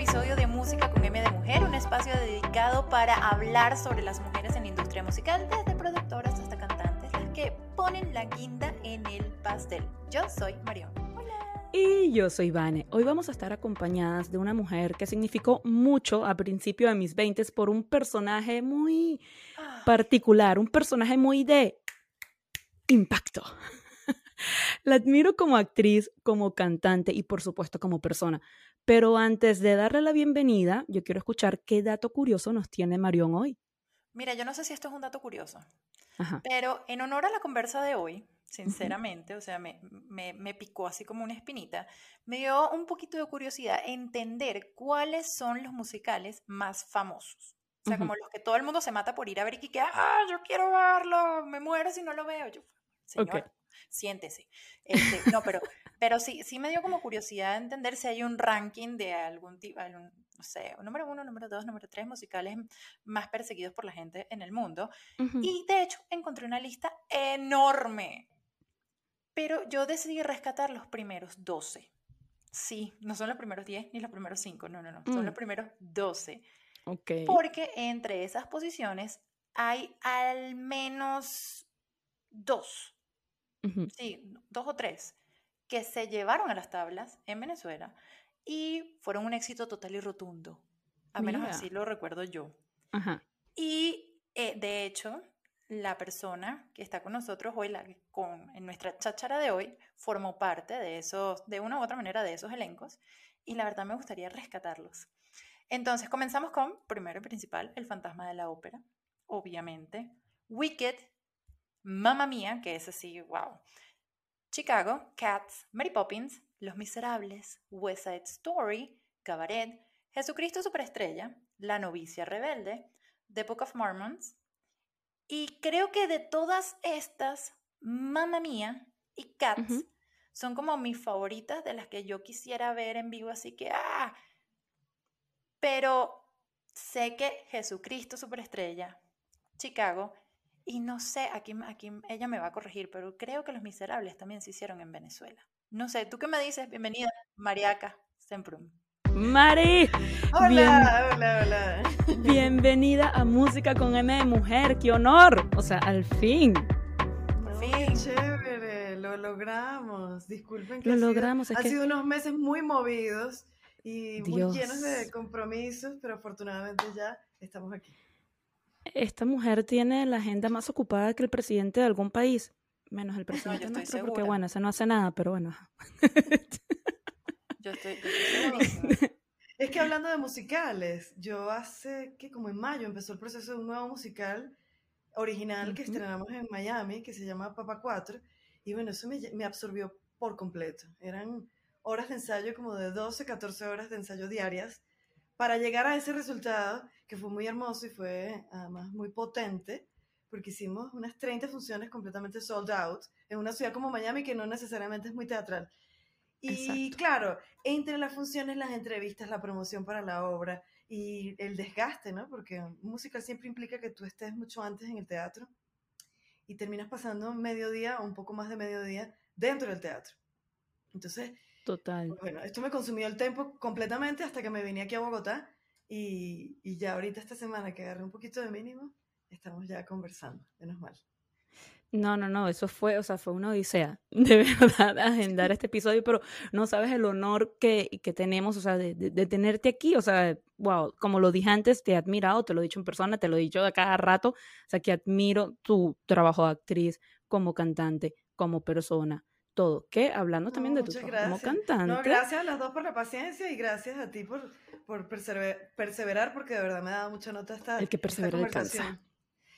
episodio de Música con M de Mujer, un espacio dedicado para hablar sobre las mujeres en la industria musical, desde productoras hasta cantantes, las que ponen la guinda en el pastel. Yo soy Marion. Y yo soy Vane. Hoy vamos a estar acompañadas de una mujer que significó mucho a principio de mis 20 por un personaje muy particular, un personaje muy de impacto. La admiro como actriz, como cantante y por supuesto como persona. Pero antes de darle la bienvenida, yo quiero escuchar qué dato curioso nos tiene Marión hoy. Mira, yo no sé si esto es un dato curioso, pero en honor a la conversa de hoy, sinceramente, o sea, me, me, picó así como una espinita, me dio un poquito de curiosidad entender cuáles son los musicales más famosos. O sea, como los que todo el mundo se mata por ir a ver y que, ah, yo quiero verlo, me muero si no lo veo. Yo, señor, siéntese. Este, no, pero, pero sí, sí me dio como curiosidad entender si hay un ranking de algún tipo, no sé, número uno, número dos, número tres musicales más perseguidos por la gente en el mundo. Y de hecho encontré una lista enorme. Pero yo decidí rescatar los primeros 12. Sí, no son los primeros 10 ni los primeros 5, no, no, no, son los mm. primeros 12. Okay. Porque entre esas posiciones hay al menos dos sí, dos o tres, que se llevaron a las tablas en Venezuela y fueron un éxito total y rotundo. A menos así lo recuerdo yo. Y eh, de hecho, la persona que está con nosotros hoy, la, con, en nuestra cháchara de hoy, formó parte de esos, de una u otra manera, de esos elencos. Y la verdad me gustaría rescatarlos. Entonces, comenzamos con, primero y principal, El fantasma de la ópera, obviamente. Wicked, Mamma Mía, que es así, wow. Chicago, Cats, Mary Poppins, Los Miserables, West Side Story, Cabaret, Jesucristo Superestrella, La Novicia Rebelde, The Book of Mormons. Y creo que de todas estas, Mamma Mía y Cats son como mis favoritas de las que yo quisiera ver en vivo, así que, ah, pero sé que Jesucristo Superestrella, Chicago y no sé, aquí, aquí ella me va a corregir, pero creo que Los Miserables también se hicieron en Venezuela. No sé, ¿tú qué me dices? Bienvenida, Mariaca Semprum. Mari. Hola, hola, hola. Bienvenida a Música con M de Mujer, qué honor. O sea, al fin. Al fin. chévere, lo logramos. Disculpen que lo logramos. Ha sido unos meses muy movidos y muy llenos de compromisos, pero afortunadamente ya estamos aquí esta mujer tiene la agenda más ocupada que el presidente de algún país, menos el presidente nuestro, porque bueno, ese no hace nada, pero bueno. yo estoy, Es que hablando de musicales, yo hace que como en mayo empezó el proceso de un nuevo musical original que estrenamos en Miami, que se llama Papa 4, y bueno, eso me, me absorbió por completo. Eran horas de ensayo como de 12, 14 horas de ensayo diarias para llegar a ese resultado que fue muy hermoso y fue además muy potente, porque hicimos unas 30 funciones completamente sold out en una ciudad como Miami que no necesariamente es muy teatral. Y claro, entre las funciones, las entrevistas, la promoción para la obra y el desgaste, ¿no? Porque música siempre implica que tú estés mucho antes en el teatro y terminas pasando mediodía o un poco más de mediodía dentro del teatro. Entonces, Total. Pues bueno, esto me consumió el tiempo completamente hasta que me vine aquí a Bogotá y, y ya ahorita esta semana que agarré un poquito de mínimo, estamos ya conversando, menos mal. No, no, no, eso fue, o sea, fue una odisea, de verdad, agendar este episodio, pero no sabes el honor que, que tenemos, o sea, de, de, tenerte aquí, o sea, wow, como lo dije antes, te he admirado, te lo he dicho en persona, te lo he dicho de cada rato, o sea, que admiro tu trabajo de actriz como cantante, como persona, todo. ¿Qué? Hablando también de tu trabajo como cantante. No, gracias a las dos por la paciencia y gracias a ti por, por perseverar, porque de verdad me ha dado mucha nota esta, El que persevera alcanza.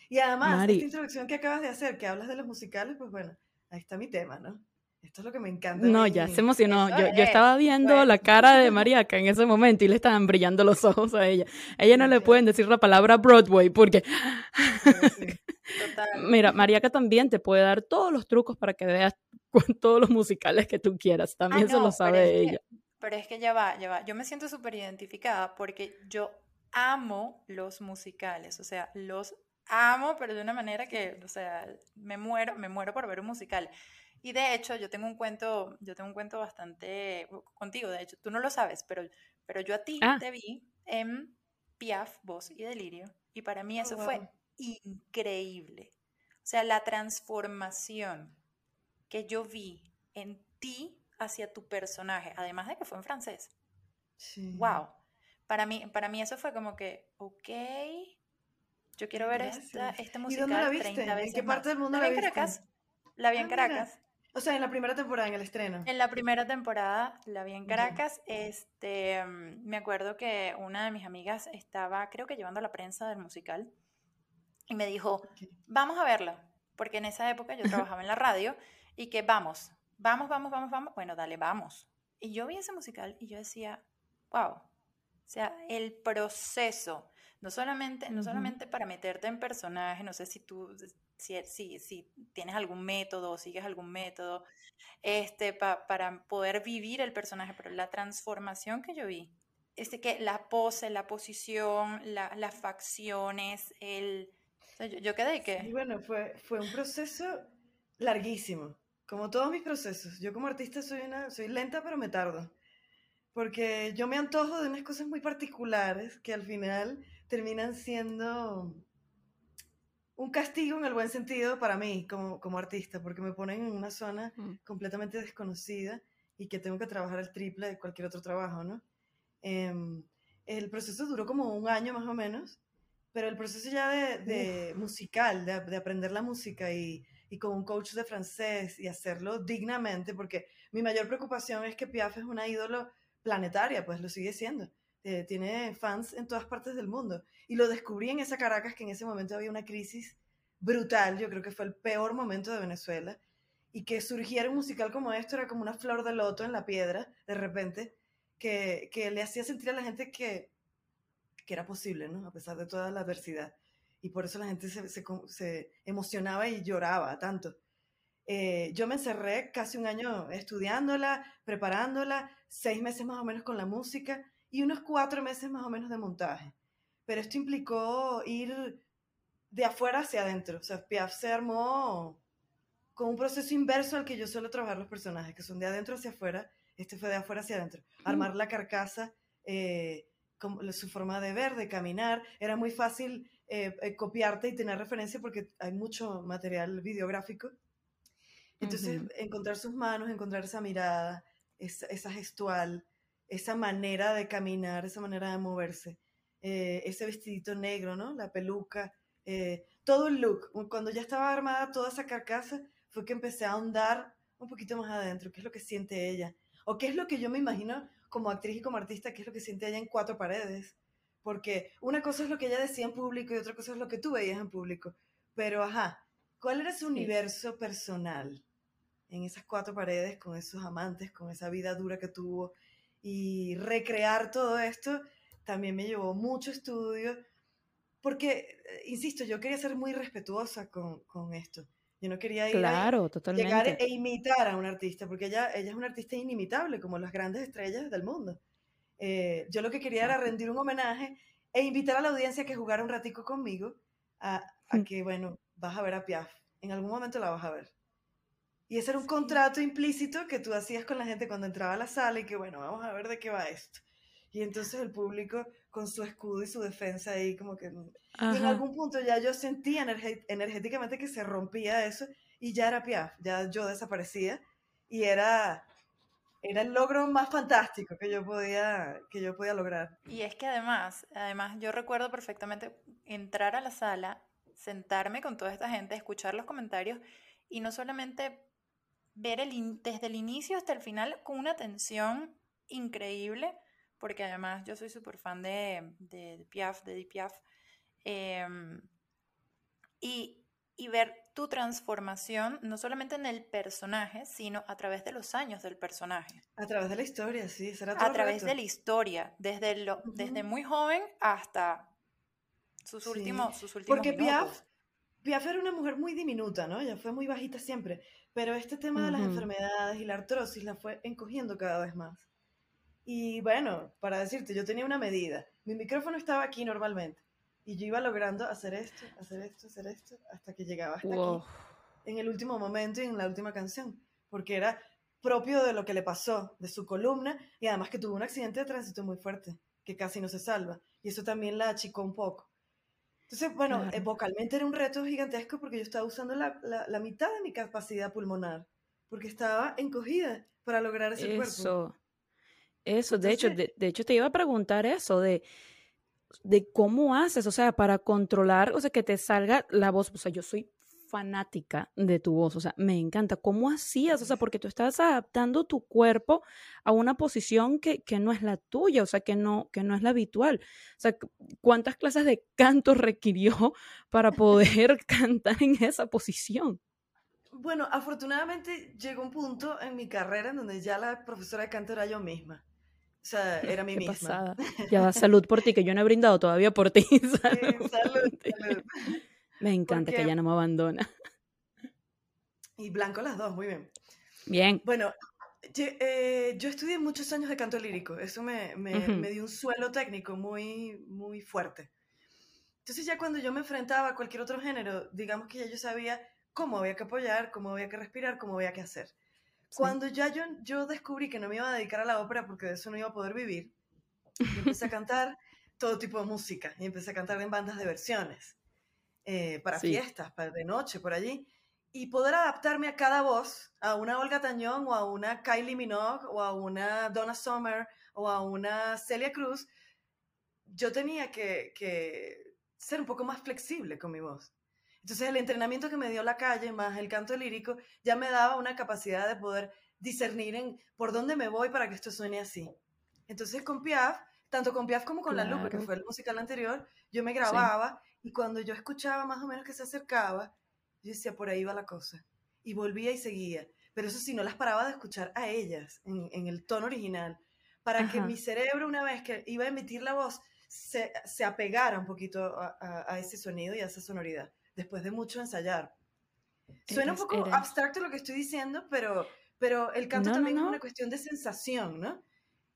Y además, esta introducción que acabas de hacer, que hablas de los musicales, pues bueno, ahí está mi tema, ¿no? Esto es lo que me encanta. No, ya se emocionó. yo, yo, estaba viendo la cara de Mariaca en ese momento y le estaban brillando los ojos a ella. A ella no le pueden decir la palabra Broadway porque... Mira, Mariaca también te puede dar todos los trucos para que veas todos los musicales que tú quieras. También se lo sabe ella. pero es que ya va, ya va. Yo me siento súper identificada porque yo amo los musicales. O sea, los amo, pero de una manera que, o sea, me muero, me muero por ver un musical. Y de hecho, yo tengo un cuento, yo tengo un cuento bastante contigo, de hecho, tú no lo sabes, pero, pero yo a ti ah. te vi en Piaf, Voz y Delirio, y para mí oh, eso fue increíble. O sea, la transformación que yo vi en ti hacia tu personaje, además de que fue en francés. Sí. Wow. Para mí, para mí eso fue como que, ok, yo quiero ver esta, esta musical ¿Y dónde la 30 veces ¿En qué parte del mundo la, vi en Caracas. La vi en ah, Caracas. O sea, en la primera temporada, en el estreno. En la primera temporada la vi en Caracas. Este, mm, me acuerdo que una de mis amigas estaba, creo que llevando la prensa del musical, y me dijo, vamos a verla, porque en esa época yo trabajaba en la radio, y que vamos, vamos, vamos, vamos, vamos, bueno, dale, vamos. Y yo vi ese musical y yo decía, wow, o sea, el proceso, no solamente, no solamente para meterte en personaje, no sé si tú si, si, tienes algún método o sigues algún método este, para poder vivir el personaje, pero la transformación que yo vi, este, que la pose, la posición, las facciones, el... yo, quedé que... Y bueno, fue, fue un proceso larguísimo, como todos mis procesos. Yo como artista soy, una, soy lenta, pero me tardo. Porque yo me antojo de unas cosas muy particulares que al final terminan siendo un castigo en el buen sentido para mí como, como artista, porque me ponen en una zona mm. completamente desconocida y que tengo que trabajar el triple de cualquier otro trabajo, ¿no? Em, el proceso duró como un año más o menos, pero el proceso ya de, musical, de, de, aprender la música y, y, con un coach de francés y hacerlo dignamente, porque mi mayor preocupación es que Piaf es una ídolo planetaria, pues lo sigue siendo. Eh, tiene fans en todas partes del mundo. Y lo descubrí en esa Caracas, que en ese momento había una crisis brutal, yo creo que fue el peor momento de Venezuela, y que surgiera un musical como esto era como una flor de loto en la piedra, de repente, que, que le hacía sentir a la gente que, que era posible, ¿no? A pesar de toda la adversidad. Y por eso la gente se, se, se emocionaba y lloraba tanto. Eh, yo me encerré casi un año estudiándola, preparándola, seis meses más o menos con la música, y unos cuatro meses más o menos de montaje. Pero esto implicó ir de afuera hacia adentro. O sea, Piaf se armó con un proceso inverso al que yo suelo trabajar los personajes, que son de adentro hacia afuera. Este fue de afuera hacia adentro. Armar la carcasa, eh, su forma de ver, de caminar. Era muy fácil eh, eh, copiarte y tener referencia porque hay mucho material videográfico. Entonces, encontrar sus manos, encontrar esa mirada, esa, esa gestual, esa manera de caminar, esa manera de moverse, eh, ese vestidito negro, ¿no? La peluca, eh, todo el look. Cuando ya estaba armada toda esa carcasa, fue que empecé a ahondar un poquito más adentro, qué es lo que siente ella, o qué es lo que yo me imagino como actriz y como artista, qué es lo que siente ella en cuatro paredes. Porque una cosa es lo que ella decía en público y otra cosa es lo que tú veías en público. Pero, ajá, ¿cuál era su universo personal en esas cuatro paredes, con esos amantes, con esa vida dura que tuvo, y recrear todo esto también me llevó mucho estudio, porque, insisto, yo quería ser muy respetuosa con, con esto. Yo no quería ir claro, a llegar e imitar a un artista, porque ella, ella es una artista inimitable, como las grandes estrellas del mundo. Eh, yo lo que quería era rendir un homenaje e invitar a la audiencia a que jugara un ratico conmigo, a, a mm. que, bueno, vas a ver a Piaf. En algún momento la vas a ver. Y ese era un contrato implícito que tú hacías con la gente cuando entraba a la sala y que, bueno, vamos a ver de qué va esto. Y entonces el público con su escudo y su defensa ahí como que... Y en algún punto ya yo sentía energéticamente que se rompía eso y ya era Piaf, ya yo desaparecía y era, era el logro más fantástico que yo, podía, que yo podía lograr. Y es que además, además yo recuerdo perfectamente entrar a la sala, sentarme con toda esta gente, escuchar los comentarios y no solamente ver el desde el inicio hasta el final con una atención increíble, porque además yo soy súper fan de, de, Piaf, de Piaf, em, y, y, ver tu transformación, no solamente en el personaje, sino a través de los años del personaje. A través de la historia, sí, será A través de la historia, desde, lo, desde muy joven hasta sus últimos, sus últimos Porque Piaf, Piaf era una mujer muy diminuta, ¿no? Ella fue muy bajita siempre, pero este tema de las enfermedades y la artrosis la fue encogiendo cada vez más. Y bueno, para decirte, yo tenía una medida. Mi micrófono estaba aquí normalmente. Y yo iba logrando hacer esto, hacer esto, hacer esto, hasta que llegaba hasta aquí. En el último momento y en la última canción. porque era propio de lo que le pasó, de su columna, y además que tuvo un accidente de tránsito muy fuerte, que casi no se salva, y eso también la achicó un poco. Entonces, bueno, eh, vocalmente era un reto gigantesco porque yo estaba usando la, la, mitad de mi capacidad pulmonar, porque estaba encogida para lograr ese cuerpo. Eso, eso, de hecho, de, de hecho te iba a preguntar eso, de de cómo haces, o sea, para controlar, o sea, que te salga la voz. O sea, yo soy fanática de tu voz, o sea, me encanta. ¿Cómo hacías? O sea, porque tú estás adaptando tu cuerpo a una posición que, que, no es la tuya, o sea, que no, que no es la habitual. O sea, ¿cuántas clases de canto requirió para poder cantar en esa posición? Bueno, afortunadamente llegó un punto en mi carrera en donde ya la profesora de canto era yo misma. O sea, era mi misma. Pasada. Ya va, salud por ti, que yo no he brindado todavía por ti. Salud, salud, Me encanta que ella no me abandona. Y blanco las dos, muy bien. Bien. Bueno, eh, yo, estudié muchos años de canto lírico. Eso me, me, me, dio un suelo técnico muy, muy fuerte. Entonces ya cuando yo me enfrentaba a cualquier otro género, digamos que ya yo sabía cómo había que apoyar, cómo había que respirar, cómo había que hacer. Cuando ya yo, yo descubrí que no me iba a dedicar a la ópera porque de eso no iba a poder vivir, empecé a cantar todo tipo de música y empecé a cantar en bandas de versiones, eh, para fiestas, para de noche, por allí, y poder adaptarme a cada voz, a una Olga Tañón o a una Kylie Minogue o a una Donna Summer o a una Celia Cruz, yo tenía que, que ser un poco más flexible con mi voz. Entonces el entrenamiento que me dio la calle más el canto lírico ya me daba una capacidad de poder discernir en por dónde me voy para que esto suene así. Entonces con Piaf, tanto con Piaf como con La Lupe, que fue el musical anterior, yo me grababa y cuando yo escuchaba más o menos que se acercaba, yo decía, por ahí va la cosa. Y volvía y seguía. Pero eso sí, no las paraba de escuchar a ellas en, el tono original, para que mi cerebro, una vez que iba a emitir la voz, se, se apegara un poquito a ese sonido y a esa sonoridad después de mucho ensayar. Suena un poco abstracto lo que estoy diciendo, pero, pero el canto también es una cuestión de sensación, ¿no?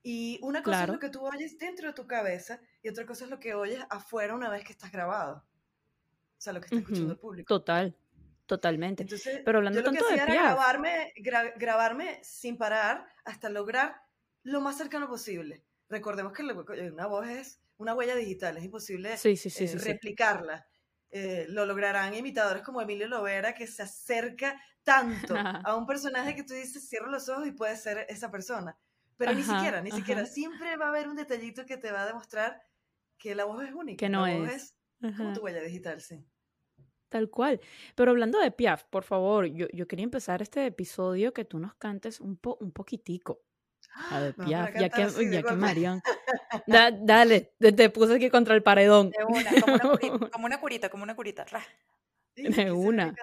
Y una cosa es lo que tú oyes dentro de tu cabeza y otra cosa es lo que oyes afuera una vez que estás grabado. O sea, lo que está escuchando el público. Total, totalmente. Entonces, pero hablando yo lo que hacía era grabarme, grabarme sin parar hasta lograr lo más cercano posible. Recordemos que una voz es una huella digital, es imposible eh, replicarla. Eh, lo lograrán imitadores como Emilio Lovera, que se acerca tanto a un personaje que tú dices, cierra los ojos y puede ser esa persona. Pero ni siquiera, ni siquiera. Siempre va a haber un detallito que te va a demostrar que la voz es única. Que no la es. Voz es como tu huella digital, sí. Tal cual. Pero hablando de Piaf, por favor, yo, yo quería empezar este episodio que tú nos cantes un, po, un poquitico. A ver, ya, ya que, ya que Marion. dale, te, puse aquí contra el paredón. De una, como una curita, como una curita. Como una curita de una.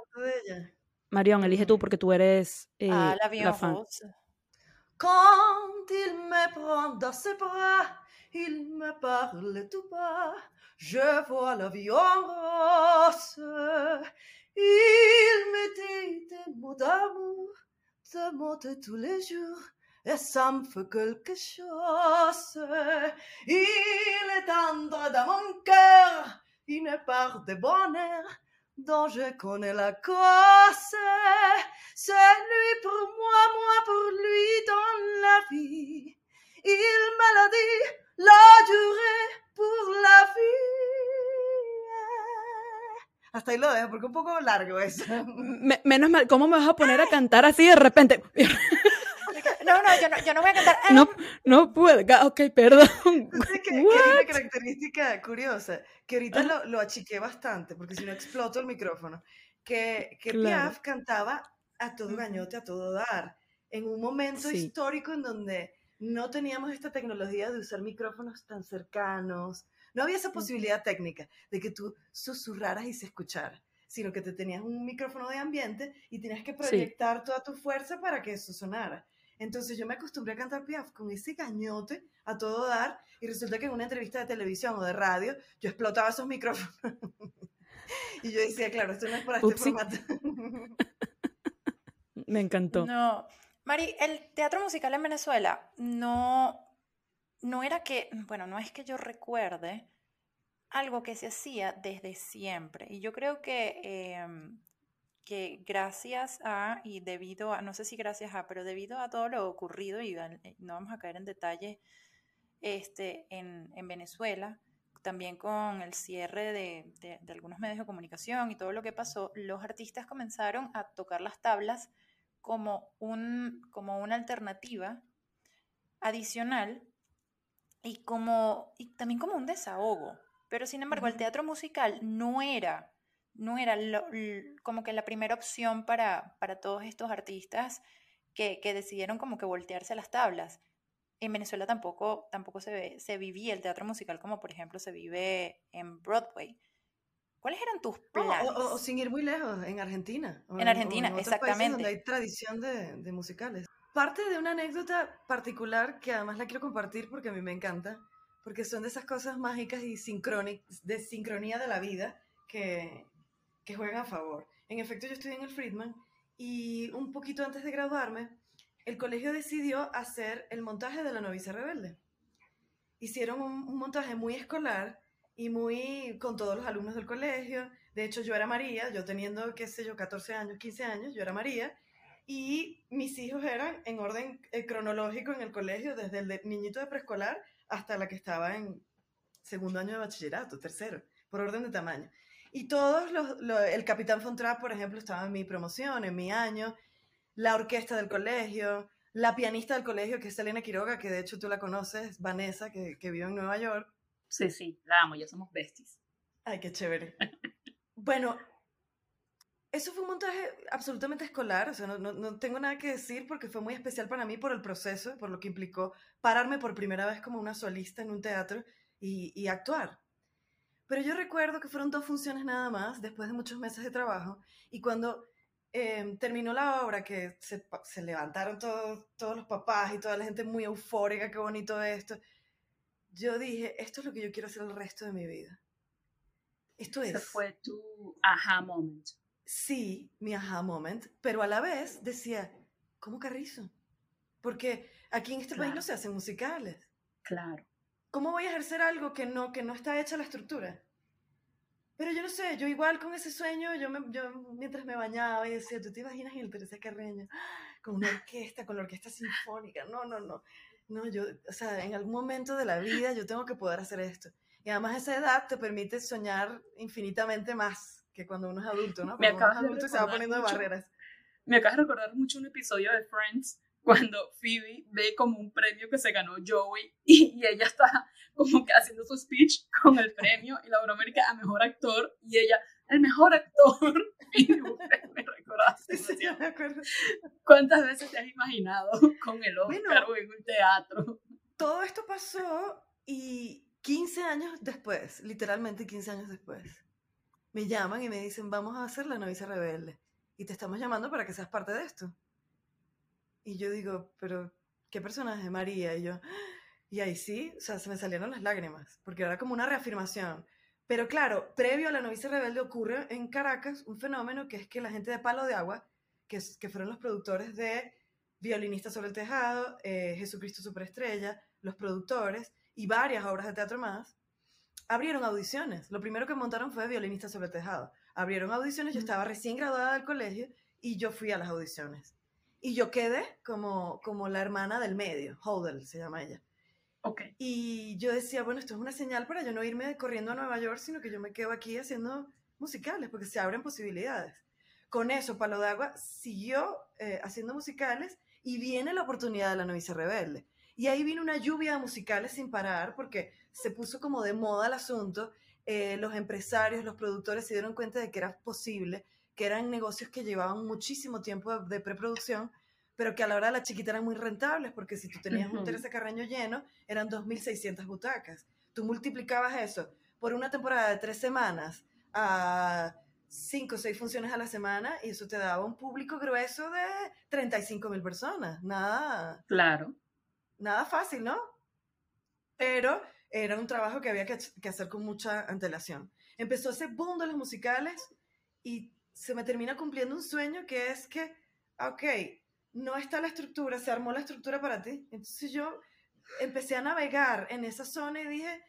Marion, elige tú porque tú eres eh, ah, la, la fan. Quand il me prend dans ses bras, il me parle tout bas, je vois la vie en rose. Il me dit des mots d'amour, des mots de tous les jours. Me fait quelque chose. Il est tendre dans mon cœur, une part de bonheur dont je connais la cause. C'est lui pour moi, moi pour lui dans la vie. Il me l'a dit, la durée pour la vie. Hasta ahí lo dejo porque un poco largo eso. menos mal, ¿cómo me vas a poner a cantar así de repente? No, no, yo no, yo no voy a cantar. No, no puedo. Ok, perdón. ¿Sabes que, hay una característica curiosa, que ahorita lo, lo, achiqué bastante, porque si no exploto el micrófono, que, que Piaf cantaba a todo gañote, a todo dar, en un momento histórico en donde no teníamos esta tecnología de usar micrófonos tan cercanos, no había esa posibilidad técnica de que tú susurraras y se escuchara, sino que te tenías un micrófono de ambiente y tenías que proyectar toda tu fuerza para que eso sonara. Entonces yo me acostumbré a cantar Piaf con ese cañote a todo dar y resulta que en una entrevista de televisión o de radio yo explotaba esos micrófonos. y yo decía, claro, esto no es para este formato. me encantó. No, Mari, el teatro musical en Venezuela no, no era que, bueno, no es que yo recuerde algo que se hacía desde siempre. Y yo creo que em, que gracias a, y debido a, no sé si gracias a, pero debido a todo lo ocurrido, y eh, no vamos a caer en detalle este, en, en Venezuela, también con el cierre de, de, de, algunos medios de comunicación y todo lo que pasó, los artistas comenzaron a tocar las tablas como, un, como una alternativa adicional y, como, y también como un desahogo. Pero sin embargo, el teatro musical no era, no era como que la primera opción para, para todos estos artistas que, que, decidieron como que voltearse las tablas en Venezuela tampoco, tampoco se, se vivía el teatro musical como por ejemplo se vive en Broadway. ¿Cuáles eran tus planes? o, sin ir muy lejos, en Argentina. En Argentina, exactamente. donde hay tradición de, de, musicales. Parte de una anécdota particular que además la quiero compartir porque a mí me encanta, porque son de esas cosas mágicas y de sincronía de la vida que, que juegan a favor. En efecto, yo estudié en el Friedman y un poquito antes de graduarme, el colegio decidió hacer el montaje de la novicia rebelde. Hicieron un, montaje muy escolar y muy con todos los alumnos del colegio. De hecho, yo era María, yo teniendo, qué sé yo, 14 años, 15 años, yo era María. Y mis hijos eran en orden eh, cronológico en el colegio, desde el niñito de preescolar hasta la que estaba en segundo año de bachillerato, tercero, por orden de tamaño. Y todos los, el Capitán Fontrap, por ejemplo, estaba en mi promoción, en mi año, la orquesta del colegio, la pianista del colegio, que es Selena Quiroga, que de hecho tú la conoces, Vanessa, que, que vive en Nueva York. Sí, sí, la amo, ya somos besties. Ay, qué chévere. bueno, eso fue un montaje absolutamente escolar, o sea, no, no, tengo nada que decir porque fue muy especial para mí por el proceso, por lo que implicó pararme por primera vez como una solista en un teatro y, y actuar. Pero yo recuerdo que fueron dos funciones nada más, después de muchos meses de trabajo, y cuando Em, terminó la obra, que se, se levantaron todos, todos los papás y toda la gente muy eufórica, qué bonito esto. Yo dije, esto es lo que yo quiero hacer el resto de mi vida. Esto Ese es. fue tu aha moment. Sí, mi aha moment, pero a la vez decía, ¿cómo Carrizo? Porque aquí en este país no se hacen musicales. Claro. ¿Cómo voy a ejercer algo que no, que no está hecha la estructura? Pero yo no sé, yo igual con ese sueño, yo, me, yo mientras me bañaba y decía, ¿tú te imaginas en el Teresa Carreño con una orquesta, con la orquesta sinfónica? No, no, no. No, yo, o sea, en algún momento de la vida yo tengo que poder hacer esto. Y además esa edad te permite soñar infinitamente más que cuando uno es adulto, ¿no? Cuando uno es adulto se va poniendo de barreras. Me acabas de recordar mucho un episodio de Friends cuando Phoebe ve como un premio que se ganó Joey y, y, ella está como que haciendo su speech con el premio y la América a mejor actor y ella, el mejor actor. Y me recordaste. Sí, me acuerdo. ¿Cuántas veces te has imaginado con el Oscar o en un teatro? Todo esto pasó y 15 años después, literalmente 15 años después, me llaman y me dicen, vamos a hacer la novicia rebelde y te estamos llamando para que seas parte de esto. Y yo digo, pero, ¿qué personaje? María. Y yo, y ahí sí, o sea, se me salieron las lágrimas, porque era como una reafirmación. Pero claro, previo a la novicia rebelde ocurre en Caracas un fenómeno que es que la gente de Palo de Agua, que, que fueron los productores de Violinista sobre el Tejado, eh, Jesucristo Superestrella, los productores y varias obras de teatro más, abrieron audiciones. Lo primero que montaron fue Violinista sobre el Tejado. Abrieron audiciones, yo estaba recién graduada del colegio y yo fui a las audiciones. Y yo quedé como, como la hermana del medio, Hodel se llama ella. Okay. Y yo decía, bueno, esto es una señal para yo no irme corriendo a Nueva York, sino que yo me quedo aquí haciendo musicales, porque se abren posibilidades. Con eso, Palo de Agua siguió eh, haciendo musicales y viene la oportunidad de La Novicia Rebelde. Y ahí vino una lluvia de musicales sin parar, porque se puso como de moda el asunto. Eh, los empresarios, los productores se dieron cuenta de que era posible que eran negocios que llevaban muchísimo tiempo de, preproducción, pero que a la hora de la chiquita eran muy rentables, porque si tú tenías un Teresa Carreño lleno, eran 2.600 butacas. Tú multiplicabas eso por una temporada de tres semanas a cinco o seis funciones a la semana y eso te daba un público grueso de 35 mil personas. Nada. Claro. Nada fácil, ¿no? Pero era un trabajo que había que, que hacer con mucha antelación. Empezó ese boom de los musicales y se me termina cumpliendo un sueño que es que, ok, no está la estructura, se armó la estructura para ti. Entonces yo empecé a navegar en esa zona y dije,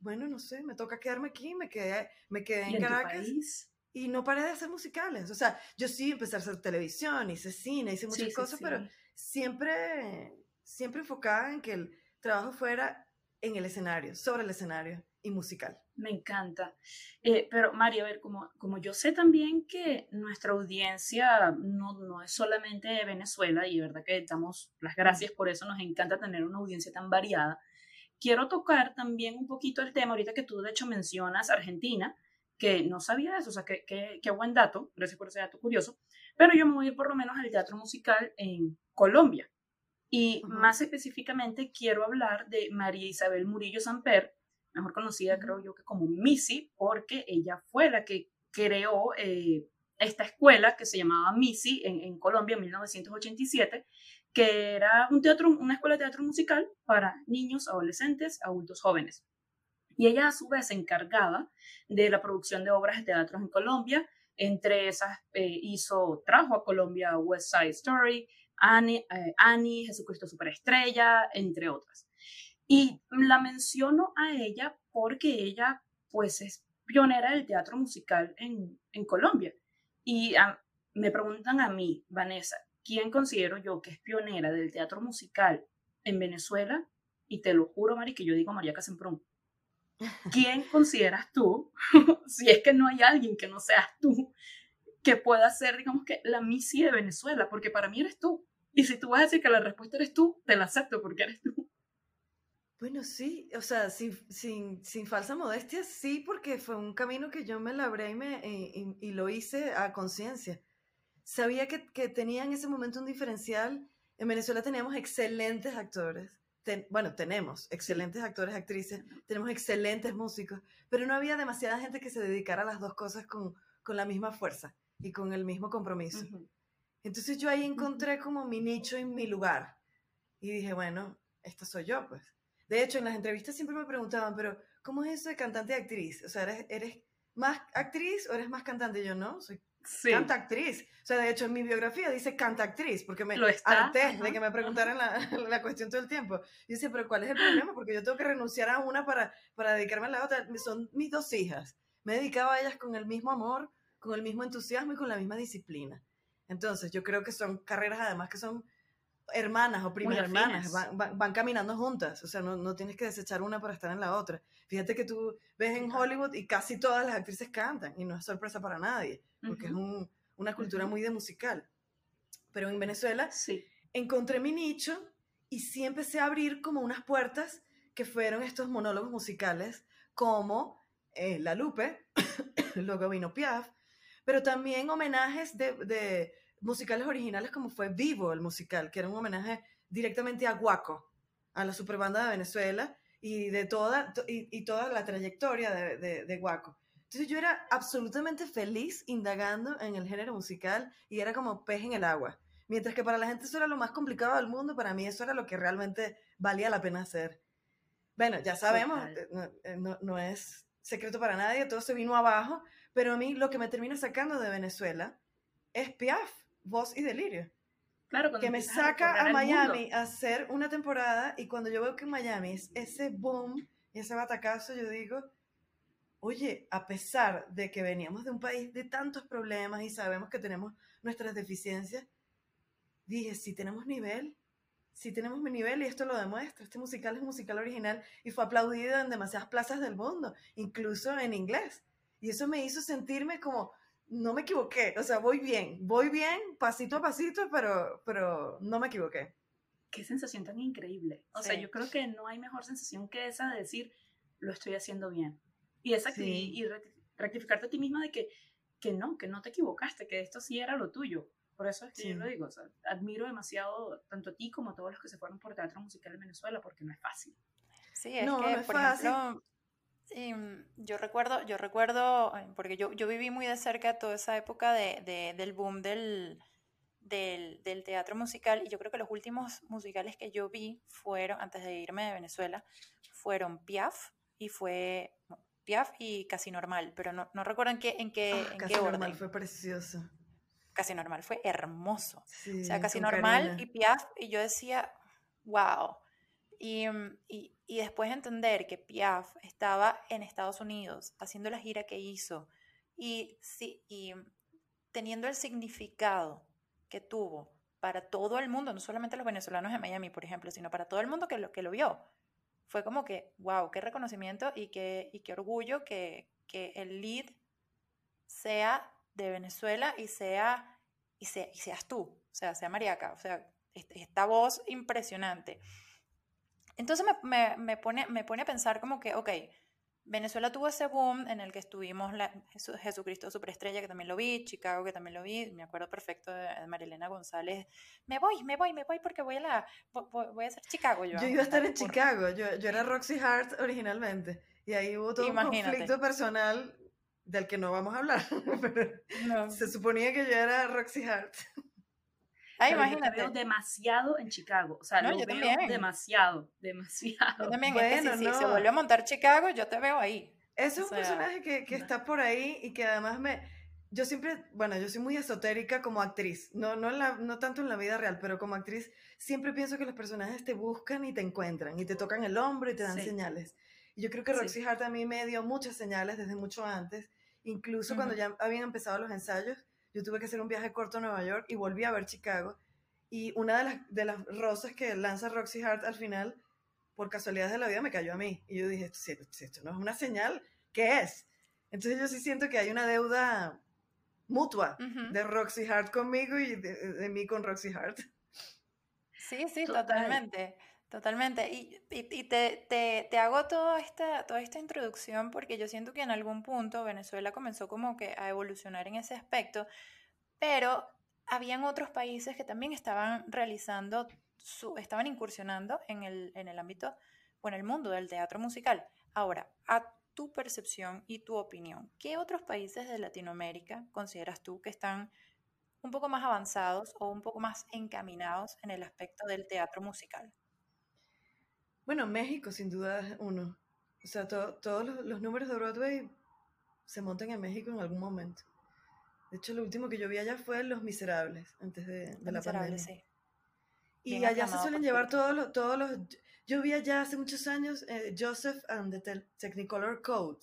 bueno, no sé, me toca quedarme aquí, me quedé, me quedé en, Caracas. y no paré de hacer musicales. O sea, yo sí empecé a hacer televisión, hice cine, hice muchas cosas, pero siempre, siempre enfocada en que el trabajo fuera en el escenario, sobre el escenario y musical. Me encanta. Eh, pero María, a ver, como, como yo sé también que nuestra audiencia no, no es solamente de Venezuela, y de verdad que damos las gracias por eso, nos encanta tener una audiencia tan variada, quiero tocar también un poquito el tema, ahorita que tú de hecho mencionas Argentina, que no sabía eso, o sea, qué que, que buen dato, gracias por ese dato curioso, pero yo me voy por lo menos al teatro musical en Colombia. Y más específicamente quiero hablar de María Isabel Murillo Samper, mejor conocida creo yo que como Missy, porque ella fue la que creó eh, esta escuela que se llamaba Missy en, en, Colombia en 1987, que era un teatro, una escuela de teatro musical para niños, adolescentes, adultos jóvenes. Y ella a su vez se encargaba de la producción de obras de teatro en Colombia. Entre esas eh, hizo, trajo a Colombia West Side Story, Annie, eh, Annie, Jesucristo Superestrella, entre otras. Y la menciono a ella porque ella pues es pionera del teatro musical en, en Colombia. Y me preguntan a mí, Vanessa, ¿quién considero yo que es pionera del teatro musical en Venezuela? Y te lo juro, Mari, que yo digo María Casemprún. ¿quién consideras tú, si es que no hay alguien que no seas tú, que pueda ser, digamos que, la misi de Venezuela? Porque para mí eres tú. Y si tú vas a decir que la respuesta eres tú, te la acepto porque eres tú. Bueno, sí, o sea, sin, sin, sin falsa modestia, sí, porque fue un camino que yo me labré y, me, y, y lo hice a conciencia. Sabía que, que tenía en ese momento un diferencial. En Venezuela teníamos excelentes actores bueno, tenemos excelentes actores, actrices, tenemos excelentes músicos, pero no había demasiada gente que se dedicara a las dos cosas con, con la misma fuerza y con el mismo compromiso. Entonces yo ahí encontré como mi nicho y mi lugar. Y dije, bueno, esta soy yo, pues. De hecho, en las entrevistas siempre me preguntaban, pero ¿cómo es eso de cantante y actriz? O sea, ¿eres, eres más actriz o eres más cantante? Yo no, soy Canta actriz. O sea, de hecho, en mi biografía dice canta actriz, porque me harté de que me preguntaran la, la, cuestión todo el tiempo. Y dice, pero ¿cuál es el problema? Porque yo tengo que renunciar a una para, para dedicarme a la otra. Son mis dos hijas. Me he dedicado a ellas con el mismo amor, con el mismo entusiasmo y con la misma disciplina. Entonces, yo creo que son carreras además que son hermanas o primas hermanas, van, van, caminando juntas, o sea, no, no, tienes que desechar una para estar en la otra. Fíjate que tú ves en Hollywood y casi todas las actrices cantan y no es sorpresa para nadie porque es un, una cultura muy de musical. Pero en Venezuela sí. encontré mi nicho y sí empecé a abrir como unas puertas que fueron estos monólogos musicales como eh, La Lupe, luego vino Piaf, pero también homenajes de, de, musicales originales como fue Vivo el musical, que era un homenaje directamente a Guaco, a la superbanda de Venezuela y de toda, y, y toda la trayectoria de, de, de Guaco. Entonces yo era absolutamente feliz indagando en el género musical y era como pez en el agua. Mientras que para la gente eso era lo más complicado del mundo, para mí eso era lo que realmente valía la pena hacer. Bueno, ya sabemos, eh, eh, no, no, es secreto para nadie, todo se vino abajo, pero a mí lo que me termina sacando de Venezuela es Piaf, voz y delirio. Claro, que me saca a, a Miami a hacer una temporada y cuando yo veo que en Miami es ese boom y ese batacazo, yo digo, oye, a pesar de que veníamos de un país de tantos problemas y sabemos que tenemos nuestras deficiencias, dije, si tenemos nivel, si tenemos mi nivel y esto lo demuestra, este musical es un musical original y fue aplaudido en demasiadas plazas del mundo, incluso en inglés. Y eso me hizo sentirme como, no me equivoqué, o sea, voy bien, voy bien, pasito a pasito, pero, pero no me equivoqué. Qué sensación tan increíble. O sea, yo creo que no hay mejor sensación que esa de decir, lo estoy haciendo bien. Y, esa, y, rectificarte a ti misma de que, que no, que no te equivocaste, que esto sí era lo tuyo. Por eso es que yo lo digo, admiro demasiado tanto a ti como a todos los que se fueron por teatro musical en Venezuela, porque no es fácil. Sí, es que, por ejemplo, em, yo recuerdo, yo recuerdo, porque yo, yo viví muy de cerca toda esa época de, de, del boom del, del, del, teatro musical, y yo creo que los últimos musicales que yo vi fueron, antes de irme de Venezuela, fueron Piaf y fue Piaf y Casi Normal, pero no, no recuerdo en qué, en qué, ah, en Casi qué Normal fue precioso. Casi Normal fue hermoso. o sea, Casi Normal y Piaf, y yo decía, wow. Y, mm, y, y, después entender que Piaf estaba en Estados Unidos haciendo la gira que hizo y, sí, y teniendo el significado que tuvo para todo el mundo, no solamente los venezolanos de Miami, por ejemplo, sino para todo el mundo que lo, que lo vio. Fue como que, wow, qué reconocimiento y qué, y qué orgullo que, que el lead sea de Venezuela y sea y, seas tú, o sea, sea Mariaca, o sea, esta voz impresionante. Entonces me, pone, me pone a pensar como que, ok, Venezuela tuvo ese boom en el que estuvimos la, Jesucristo Superestrella, que también lo vi, Chicago, que también lo vi, me acuerdo perfecto de Marilena González, me voy, me voy, me voy porque voy a la, voy, a ser Chicago yo. Yo iba a estar en Chicago, yo, yo, era Roxy Hart originalmente, y ahí hubo todo un conflicto personal del que no vamos a hablar, se suponía que yo era Roxy Hart. Ay, imagínate. Yo veo demasiado en Chicago, o sea, lo veo demasiado, demasiado. Yo también, bueno, si, se vuelve a montar Chicago, yo te veo ahí. Ese es un personaje que, que está por ahí y que además me... Yo siempre, bueno, yo soy muy esotérica como actriz, no, no, la, no tanto en la vida real, pero como actriz siempre pienso que los personajes te buscan y te encuentran y te tocan el hombro y te dan señales. Y yo creo que Roxy Hart a mí me dio muchas señales desde mucho antes Incluso cuando ya habían empezado los ensayos, yo tuve que hacer un viaje corto a Nueva York y volví a ver Chicago. Y una de las, de las rosas que lanza Roxy Hart al final, por casualidad de la vida, me cayó a mí. Y yo dije, si, esto no es una señal, ¿qué es? Entonces yo sí siento que hay una deuda mutua de Roxy Hart conmigo y de, mí con Roxy Hart. Sí, sí, totalmente. Totalmente. Y, te, hago toda esta, toda esta introducción porque yo siento que en algún punto Venezuela comenzó como que a evolucionar en ese aspecto, pero habían otros países que también estaban realizando, su, estaban incursionando en el, en el ámbito o en el mundo del teatro musical. Ahora, a tu percepción y tu opinión, ¿qué otros países de Latinoamérica consideras tú que están un poco más avanzados o un poco más encaminados en el aspecto del teatro musical? Bueno, México sin duda es uno. O sea, todos los, números de Broadway se montan en México en algún momento. De hecho, lo último que yo vi allá fue Los Miserables, antes de, la pandemia. Sí. Y allá se suelen llevar todos los, todos los... Yo vi allá hace muchos años eh, Joseph and the Technicolor Code.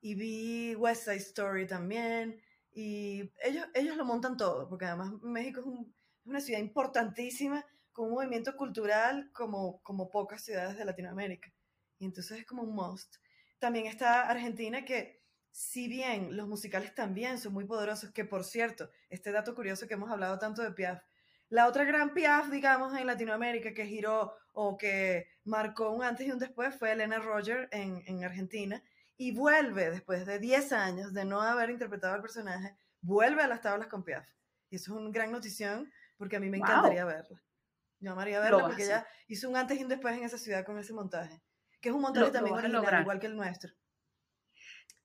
Y vi West Side Story también. Y ellos, ellos lo montan todo, porque además México es, es una ciudad importantísima con un movimiento cultural como, como pocas ciudades de Latinoamérica. Y entonces es como un must. También está Argentina que, si bien los musicales también son muy poderosos, que por cierto, este dato curioso que hemos hablado tanto de Piaf, la otra gran Piaf, digamos, en Latinoamérica que giró o que marcó un antes y un después fue Elena Roger en, en Argentina y vuelve después de 10 años de no haber interpretado al personaje, vuelve a las tablas con Piaf. Y eso es una gran notición porque a mí me encantaría verla. Yo amaría verla porque ella hizo un antes y un después en esa ciudad con ese montaje. Que es un montaje también original, igual que el nuestro.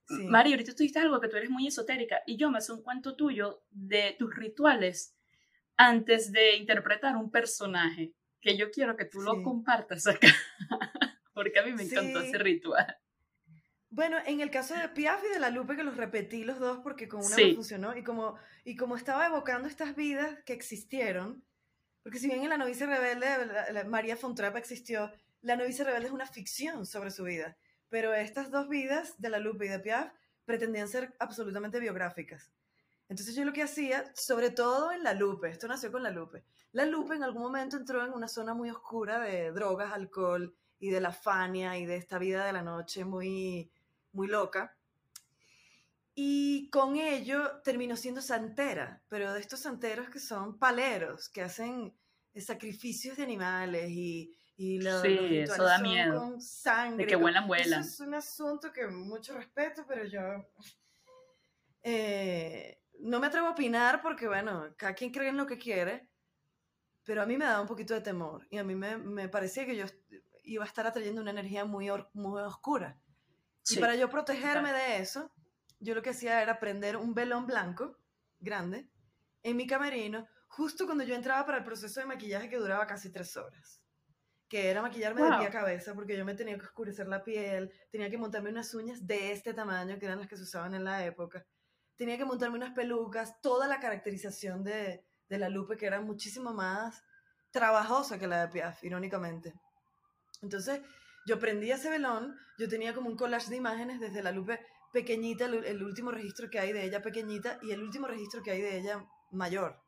Sí. Mari, ahorita tú dijiste algo que tú eres muy esotérica y yo me hace un cuento tuyo de tus rituales antes de interpretar un personaje que yo quiero que tú lo compartas acá porque a mí me encantó ese ritual. Bueno, en el caso de Piaf y de La Lupe, que los repetí los dos porque con una me funcionó, y como, y como estaba evocando estas vidas que existieron, porque si bien en La novicia rebelde María Fontrap existió, La novicia rebelde es una ficción sobre su vida. Pero estas dos vidas, de La Lupe y de Piaf, pretendían ser absolutamente biográficas. Entonces yo lo que hacía, sobre todo en La Lupe, esto nació con La Lupe. La Lupe en algún momento entró en una zona muy oscura de drogas, alcohol y de la fania y de esta vida de la noche muy, muy loca. Y con ello terminó siendo santera, pero de estos santeros que son paleros, que hacen sacrificios de animales y, y sí, eso da miedo. con sangre. De que vuelan, vuelan. Eso es un asunto que mucho respeto, pero yo eh, no me atrevo a opinar porque, bueno, cada quien cree en lo que quiere, pero a mí me da un poquito de temor y a mí me, me parecía que yo iba a estar atrayendo una energía muy, muy oscura. y para yo protegerme de eso, yo lo que hacía era prender un velón blanco grande en mi camerino justo cuando yo entraba para el proceso de maquillaje que duraba casi tres horas. Que era maquillarme de pie a cabeza porque yo me tenía que oscurecer la piel, tenía que montarme unas uñas de este tamaño que eran las que se usaban en la época, tenía que montarme unas pelucas, toda la caracterización de, de la Lupe que era muchísimo más trabajosa que la de Piaf, irónicamente. Entonces, yo prendía ese velón, yo tenía como un collage de imágenes desde la Lupe pequeñita, el, último registro que hay de ella pequeñita y el último registro que hay de ella mayor.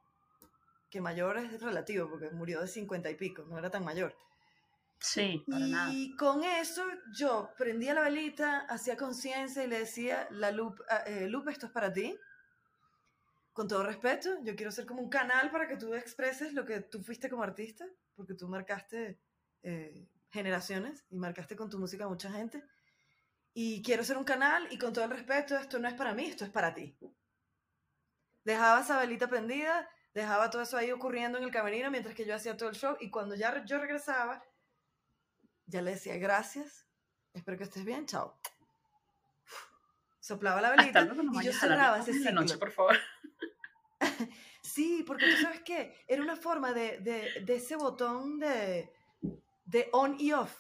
Que mayor es relativo porque murió de cincuenta y pico, no era tan mayor. Sí, para nada. Y con eso yo prendía la velita, hacía conciencia y le decía, la Lupe, ah, eh, Lupe, esto es para ti. Con todo respeto, yo quiero ser como un canal para que tú expreses lo que tú fuiste como artista, porque tú marcaste eh, generaciones y marcaste con tu música a mucha gente. Y quiero ser un canal y con todo el respeto, esto no es para mí, esto es para ti. Dejaba esa velita prendida, dejaba todo eso ahí ocurriendo en el camerino mientras que yo hacía todo el show y cuando ya yo regresaba, ya le decía gracias, espero que estés bien, chao. Soplaba la velita y yo cerraba ese ciclo. noche, por favor. sí, porque tú sabes qué, era una forma de, de, de ese botón de, de on y off,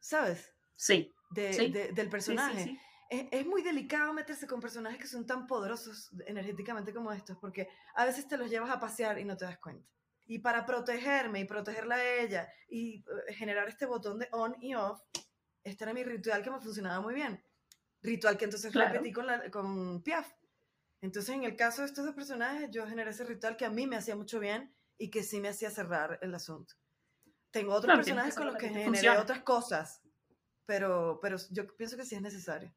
¿sabes? Sí. De, del personaje. es, es, muy delicado meterse con personajes que son tan poderosos energéticamente como estos, porque a veces te los llevas a pasear y no te das cuenta. Y para protegerme y protegerla a ella y eh, generar este botón de on y off, este era mi ritual que me funcionaba muy bien. Ritual que entonces repetí con, la, con Piaf. Entonces, en el caso de estos dos personajes, yo generé ese ritual que a mí me hacía mucho bien y que sí me hacía cerrar el asunto. Tengo otros personajes con los que generé otras cosas, pero, pero yo pienso que sí es necesario.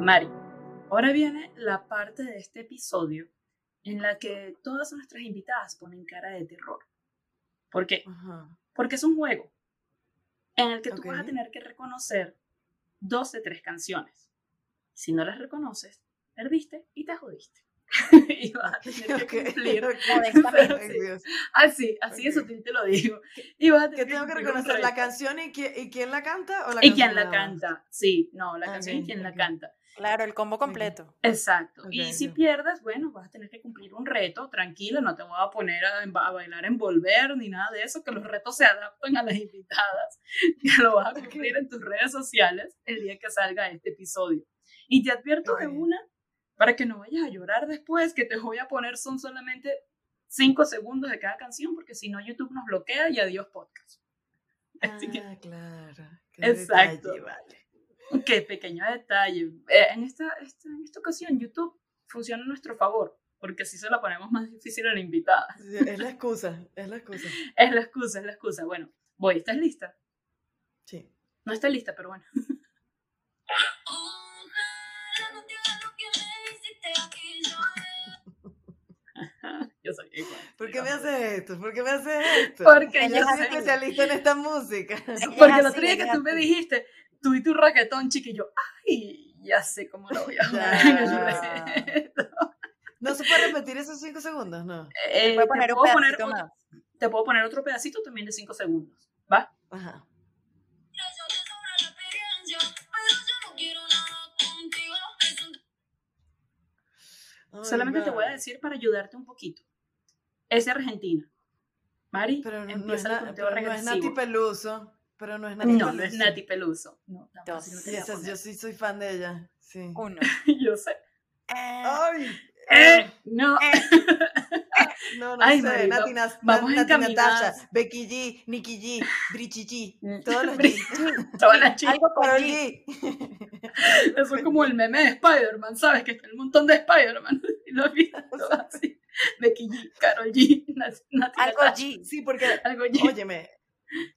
Mari, ahora viene la parte de este episodio en la que todas nuestras invitadas ponen cara de terror. ¿Por qué? Porque es un juego en el que tú vas a tener que reconocer dos de tres canciones. Si no las reconoces, perdiste y te jodiste. y vas a tener que cumplir. Así, así eso te lo digo. Y vas a tener que tengo que reconocer la canción y, quién, la canta o la y quién la canta. Sí, no, la canción y quién la canta. Claro, el combo completo. Exacto. y si pierdes, bueno, vas a tener que cumplir un reto, tranquilo, no te voy a poner a, a, bailar en volver ni nada de eso, que los retos se adaptan a las invitadas. Ya lo vas a cumplir en tus redes sociales el día que salga este episodio. Y te advierto de una, para que no vayas a llorar después, que te voy a poner son solamente cinco segundos de cada canción, porque si no YouTube nos bloquea y adiós podcast. ah, claro. Exacto. vale. Qué pequeño detalle. Eh, en, esta, esta, en esta ocasión, YouTube funciona a nuestro favor, porque así se la ponemos más difícil a la invitada. es la excusa, es la excusa. es la excusa, es la excusa. Bueno, voy, ¿estás lista? Sí. No está lista, pero bueno. ¿Por qué me haces esto? ¿Por qué me haces esto? Porque yo soy especialista en esta música. Porque el otro día que tú me dijiste, tú y tu raquetón, chiquillo, ay, ya sé cómo lo voy a hacer. ¿No se puede repetir esos cinco segundos? No. Eh, te, puedo poner otro, te puedo poner otro pedacito también de cinco segundos. ¿Va? Ajá. Solamente te voy a decir para ayudarte un poquito. Es de Argentina. Mari, pero no, empieza es, pero no es Nati Peluso. Pero no es Nati No, no es Nati Peluso. No, yo sí soy fan de ella. Sí. Uno. yo sé. Eh, ¡Ay! Eh, no. Eh, no, no Ay, sé. Nati, Vamos Nati Natasha, Becky G, Nikki G, Brichi G, mm. todos los G. Todas las G. Algo con G. Eso es como el meme de Spider-Man, ¿sabes? Que está un montón de Spider-Man. Y lo has visto así. Becky G, Carol G, Algo G. Sí, porque, Algo G. óyeme,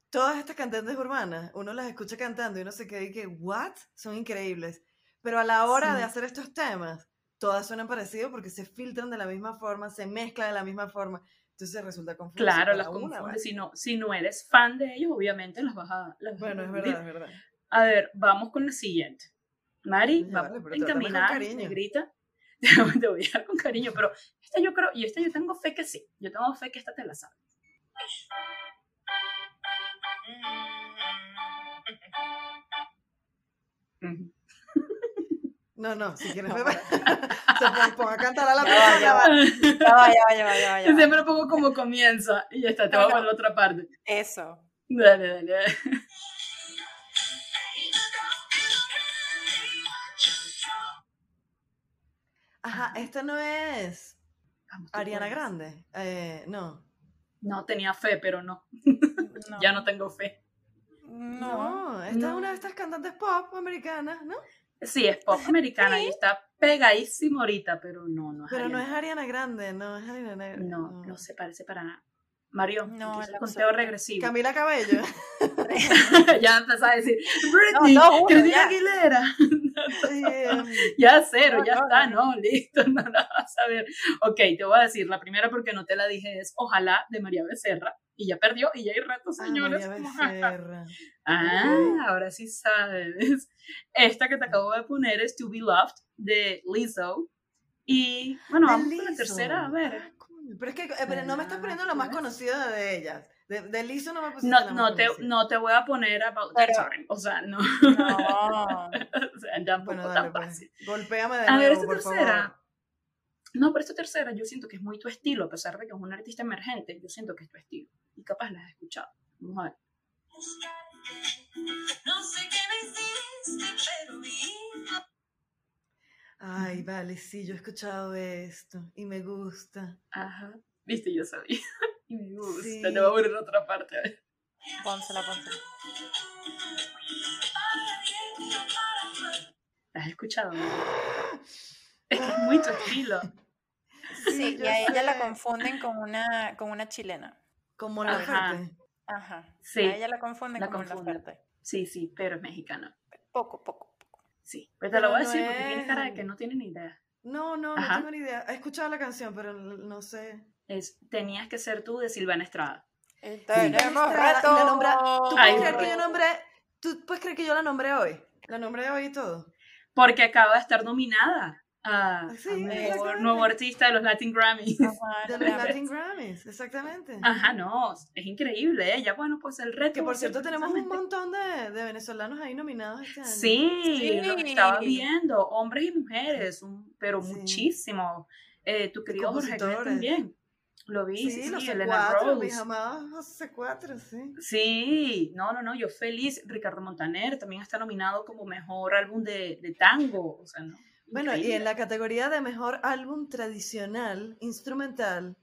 todas estas cantantes urbanas, uno las escucha cantando y uno se queda y que, ¿what? Son increíbles. Pero a la hora de hacer estos temas, todas suenan parecidos porque se filtran de la misma forma, se mezclan de la misma forma. Entonces resulta confuso. Claro, las confundes. Si no, si no eres fan de ellos, obviamente las vas a. bueno, es verdad, es verdad. A ver, vamos con la siguiente. Mari, vamos a encaminar, negrita. Te voy a dar con cariño, pero esta yo creo, y esta yo tengo fe que sí. Yo tengo fe que esta te la sabes. No, no, si quieres no, se ponga a cantar a la persona. Ya va, ya va, ya va, ya va, Siempre pongo como comienza y ya está, te voy a poner la otra parte. Eso. Dale, dale. Ajá, esta no es Ariana Grande. Eh, no. No, tenía fe, pero no. ya no tengo fe. No, esta es una de estas cantantes pop americanas, ¿no? Sí, es pop americana y está pegadísimo ahorita, pero no, no es Pero no es Ariana Grande, no es Ariana Grande. No, no, se parece para nada. Mario, no, el conteo regresivo. Camila Cabello. ya empezó a decir, Britney, no, no, Aguilera. Em, ya cero, ya está, no, listo, no la vas a ver. Ok, te voy a decir, la primera porque no te la dije es Ojalá de María Becerra. Y ya perdió, y ya hay rato, ah, señores. Ah, ah, ahora sí sabes. Esta que te acabo de poner es To Be Loved de Lizzo. Y bueno, vamos con la tercera, a ver. Ah, pero es que eh, no me estás poniendo lo más conocido de ellas. De, de Lizzo no me pusiste no, no te, no te voy a poner About That Time. O sea, no. No. o sea, tampoco bueno, dale, tan pues. fácil. Golpéame de a nuevo, ver, esta tercera. Favor. No, pero esta tercera yo siento que es muy tu estilo, a pesar de que es un artista emergente, yo siento que es tu estilo. Y capaz la has escuchado. Vamos a ver. No sé qué me hiciste, pero Ay, vale, sí, yo he escuchado esto y me gusta. Ajá. Viste, yo sabía. Y me gusta. Te voy a poner otra parte. Pónsela, pónsela. ¿La has escuchado? Es que es muy tu estilo. Sí, y a ella la confunden con una, con una chilena. Como la Ajá. Ajá. Sí. A ella la confunden con la Laferte. Sí, sí, pero es mexicana. Poco, poco. Sí, pero te lo voy a decir porque tienes cara de que no tiene ni idea. No, no, no tengo ni idea. He escuchado la canción, pero no sé. Es Tenías que ser tú de Silvana Estrada. Tenemos reto. ¿Tú puedes creer que yo nombré, tú puedes creer que yo la nombré hoy? La nombré hoy y todo. Porque acaba de estar nominada a, nuevo, artista de los Latin Grammys. de los Latin Grammys, exactamente. Ajá, no, es increíble, ¿eh? Ya bueno, pues el reto. Que por cierto tenemos un montón de, de, venezolanos ahí nominados este año. Sí, lo estaba viendo, hombres y mujeres, pero muchísimo. Eh, tu querido Jorge también. Lo vi, sí, sí, los Elena Rose. C4, sí. Sí, no, no, no, yo feliz. Ricardo Montaner también está nominado como mejor álbum de, de tango, o sea, no. Bueno, y en la categoría de mejor álbum tradicional, instrumental,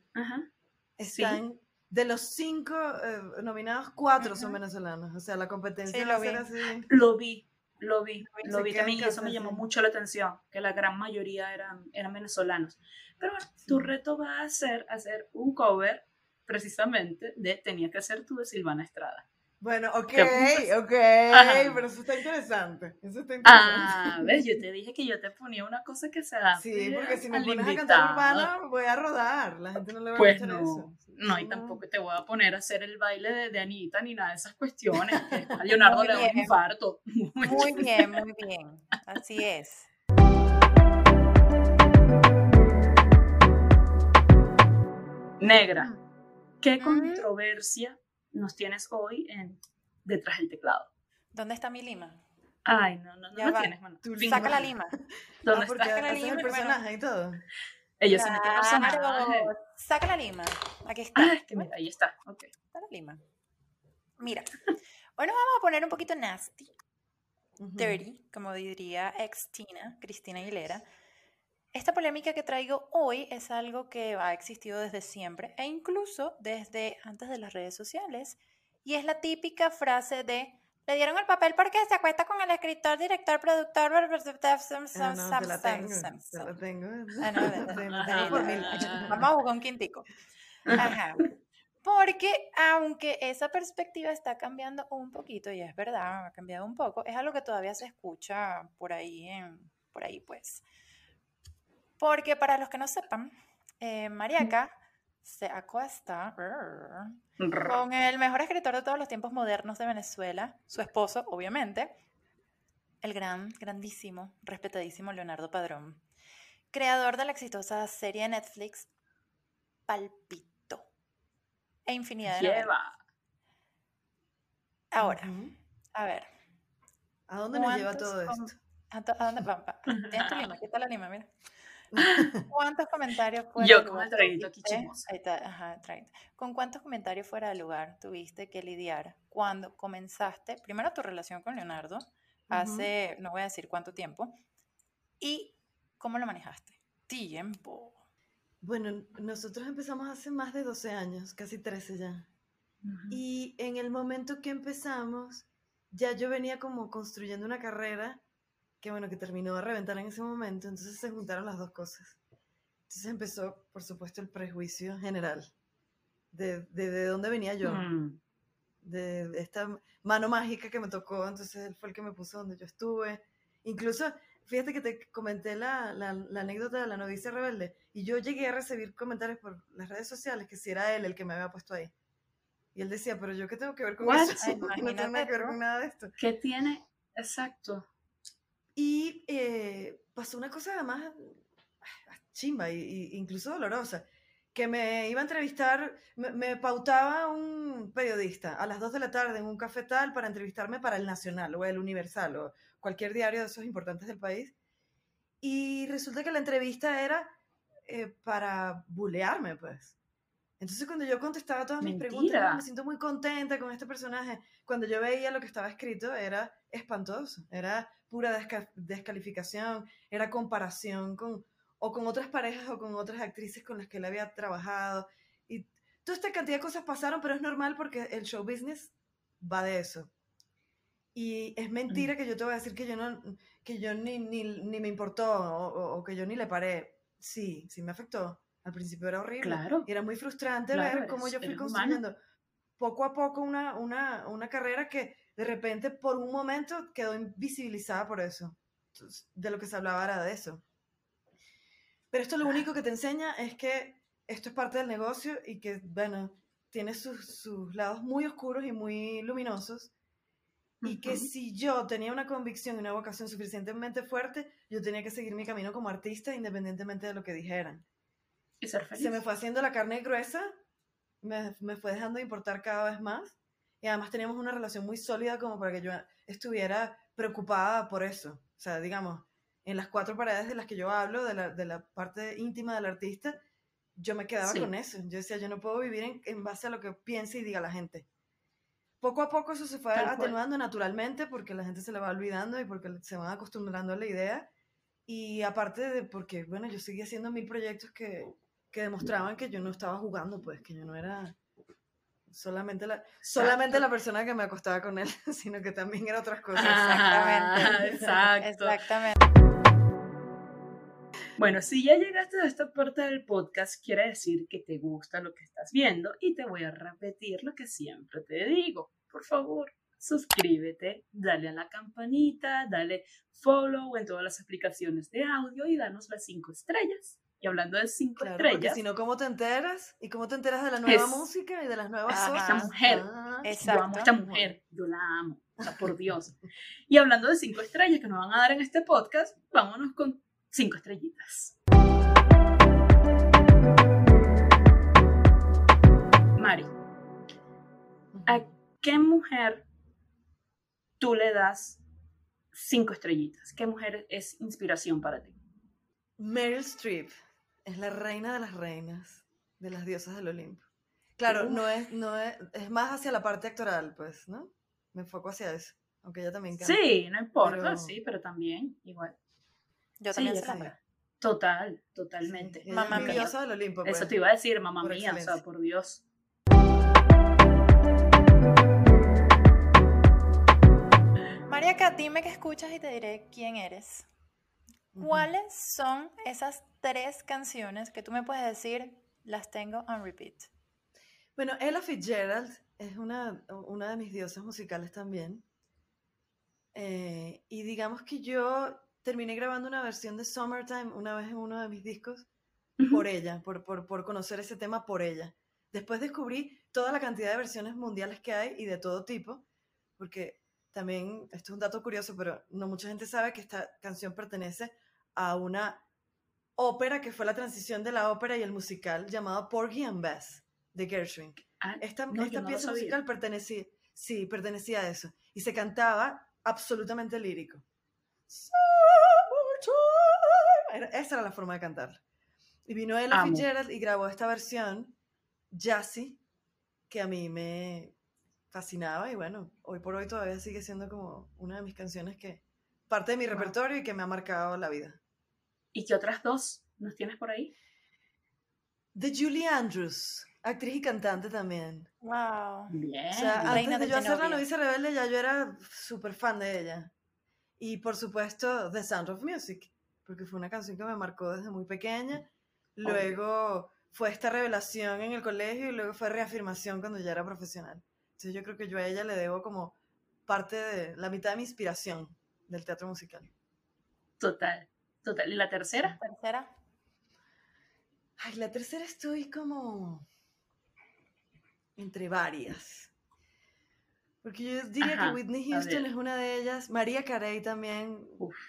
están de los cinco eh, nominados, cuatro son venezolanos. O sea, la competencia lo vi. Lo vi, lo vi, lo vi también y eso me llamó mucho la atención, que la gran mayoría eran, eran venezolanos. Pero bueno, tu reto va a ser hacer un cover precisamente de Tenía que ser tú de Silvana Estrada. Bueno, ok, ok, pero eso está interesante. Eso está interesante. Ah, ves, yo te dije que yo te ponía una cosa que se da. Sí, porque si me pones a cantar urbana, voy a rodar. La gente no le va pues a no, eso. No, y tampoco te voy a poner a hacer el baile de, de Anita ni nada de esas cuestiones. a Leonardo le da un infarto. Muy bien, muy bien. Así es. Negra, ¿qué controversia nos tienes hoy en detrás del teclado. ¿Dónde está mi lima? Ay, no, no, no, tienes, mano. Saca la lima. ¿Dónde ah, está? Saca la lima. el personaje y todo. Ellos son este personaje. Saca la lima. Aquí está. Ah, que mira, ahí está. Ok. Está la lima. Mira, hoy nos vamos a poner un poquito nasty, dirty, como diría ex Tina, Cristina Aguilera. Esta polémica que traigo hoy es algo que ha existido desde siempre e incluso desde antes de las redes sociales. Y es la típica frase de, le dieron el papel porque se acuesta con el escritor, director, productor. Vamos a un quintico. Ajá. Porque aunque esa perspectiva está cambiando un poquito, y es verdad, ha cambiado un poco, es algo que todavía se escucha por ahí, en, por ahí pues. Porque para los que no sepan, eh, Mariaca se acuesta con el mejor escritor de todos los tiempos modernos de Venezuela, su esposo, obviamente, el gran, grandísimo, respetadísimo Leonardo Padrón, creador de la exitosa serie de Netflix Palpito e infinidad de novelas. Ahora, a ver. ¿A dónde nos lleva todo esto? ¿A, dónde? Va, Tienes tu lima, aquí está la lima, mira. ¿Cuántos comentarios fuera Yo está, ajá, ¿Con cuántos comentarios fuera de lugar tuviste que lidiar cuando comenzaste, primero tu relación con Leonardo, hace, no voy a decir cuánto tiempo, y cómo lo manejaste? Tiempo. Bueno, nosotros empezamos hace más de 12 años, casi 13 ya. Y en el momento que empezamos, ya yo venía como construyendo una carrera que bueno, que terminó de reventar en ese momento, entonces se juntaron las dos cosas. Entonces empezó, por supuesto, el prejuicio general de, de, dónde venía yo, mm. de, esta mano mágica que me tocó, entonces él fue el que me puso donde yo estuve. Incluso, fíjate que te comenté la, la, la anécdota de la novicia rebelde, y yo llegué a recibir comentarios por las redes sociales que si era él el que me había puesto ahí. Y él decía, pero yo qué tengo que ver con eso, no tengo que ver con nada de esto. ¿Qué tiene? Exacto. Y eh, pasó una cosa además ah, chimba e incluso dolorosa, que me iba a entrevistar, me, pautaba un periodista a las 2 de la tarde en un cafetal para entrevistarme para el Nacional o el Universal o cualquier diario de esos importantes del país. Y resulta que la entrevista era eh, para bulearme, pues. Entonces cuando yo contestaba todas mis preguntas, me siento muy contenta con este personaje. Cuando yo veía lo que estaba escrito era espantoso, era pura descalificación, era comparación con o con otras parejas o con otras actrices con las que él había trabajado. Y toda esta cantidad de cosas pasaron, pero es normal porque el show business va de eso. Y es mentira mm. que yo te voy a decir que yo, no, que yo ni, ni, ni me importó o, o, que yo ni le paré. Sí, sí me afectó al principio era horrible. Claro. Y era muy frustrante ver cómo yo fui construyendo poco a poco una, una, una, carrera que de repente por un momento quedó invisibilizada por eso. de lo que se hablaba era de eso. Pero esto lo único que te enseña es que esto es parte del negocio y que, bueno, tiene sus, sus lados muy oscuros y muy luminosos. Y que si yo tenía una convicción y una vocación suficientemente fuerte, yo tenía que seguir mi camino como artista independientemente de lo que dijeran. Se me fue haciendo la carne gruesa, me, me fue dejando de importar cada vez más y además teníamos una relación muy sólida como para que yo estuviera preocupada por eso. O sea, digamos, en las cuatro paredes de las que yo hablo, de la, de la parte íntima del artista, yo me quedaba con eso. Yo decía, yo no puedo vivir en, en, base a lo que piense y diga la gente. Poco a poco eso se fue atenuando naturalmente porque la gente se le va olvidando y porque se van acostumbrando a la idea. Y aparte de porque, bueno, yo seguía haciendo mil proyectos que, que demostraban que yo no estaba jugando, pues, que yo no era solamente la, solamente la persona que me acostaba con él, sino que también era otras cosas. Exactamente. exacto. Exactamente. Bueno, si ya llegaste a esta parte del podcast, quiere decir que te gusta lo que estás viendo y te voy a repetir lo que siempre te digo. Por favor, suscríbete, dale a la campanita, dale follow en todas las aplicaciones de audio y danos las cinco estrellas. Y hablando de cinco claro, estrellas. Si no, ¿cómo te enteras? ¿Y cómo te enteras de la nueva música y de las nuevas cosas? Esta mujer. Ah, yo amo a esta mujer. Yo la amo. O sea, por Dios. y hablando de cinco estrellas que nos van a dar en este podcast, vámonos con cinco estrellitas. Mari, ¿a qué mujer tú le das cinco estrellitas? ¿Qué mujer es inspiración para ti? Meryl Streep es la reina de las reinas, de las diosas del Olimpo. Claro, no es, no es, es más hacia la parte actoral, pues, ¿no? Me enfoco hacia eso, aunque ella también canta. Sí, no importa, sí, pero también, igual. Yo también sí, Total, totalmente. mamá mía. Diosa del Olimpo. Eso pues, te iba a decir, mamá mía, o sea, por Dios. Mariaca, dime que escuchas y te diré quién eres. ¿Cuáles son esas tres canciones que tú me puedes decir las tengo on repeat? Bueno, Ella Fitzgerald es una, una de mis diosas musicales también. Eh, y digamos que yo terminé grabando una versión de Summertime una vez en uno de mis discos por ella, por, por, por, conocer ese tema por ella. Después descubrí toda la cantidad de versiones mundiales que hay y de todo tipo, porque también, esto es un dato curioso, pero no mucha gente sabe que esta canción pertenece a una ópera que fue la transición de la ópera y el musical llamado Porgy and Bess de Gershwin. Ah, esta, pieza musical pertenecía, sí, pertenecía a eso. Y se cantaba absolutamente lírico. esa era la forma de cantar. Y vino Ella Fitzgerald y grabó esta versión jazzy que a mí me fascinaba y bueno, hoy por hoy todavía sigue siendo como una de mis canciones que parte de mi repertorio y que me ha marcado la vida. ¿Y qué otras dos nos tienes por ahí? de Julie Andrews, actriz y cantante también. Wow. Bien. O sea, antes de yo hacer La novicia rebelde ya yo era súper fan de ella. Y por supuesto, The Sound of Music, porque fue una canción que me marcó desde muy pequeña. Luego fue esta revelación en el colegio y luego fue reafirmación cuando ya era profesional. Entonces yo creo que yo a ella le debo como parte de la mitad de mi inspiración del teatro musical. Total, total. ¿Y la tercera? ¿Tercera? Ay, la tercera estoy como entre varias. Porque yo diría que Whitney Houston es una de ellas. María Carey también.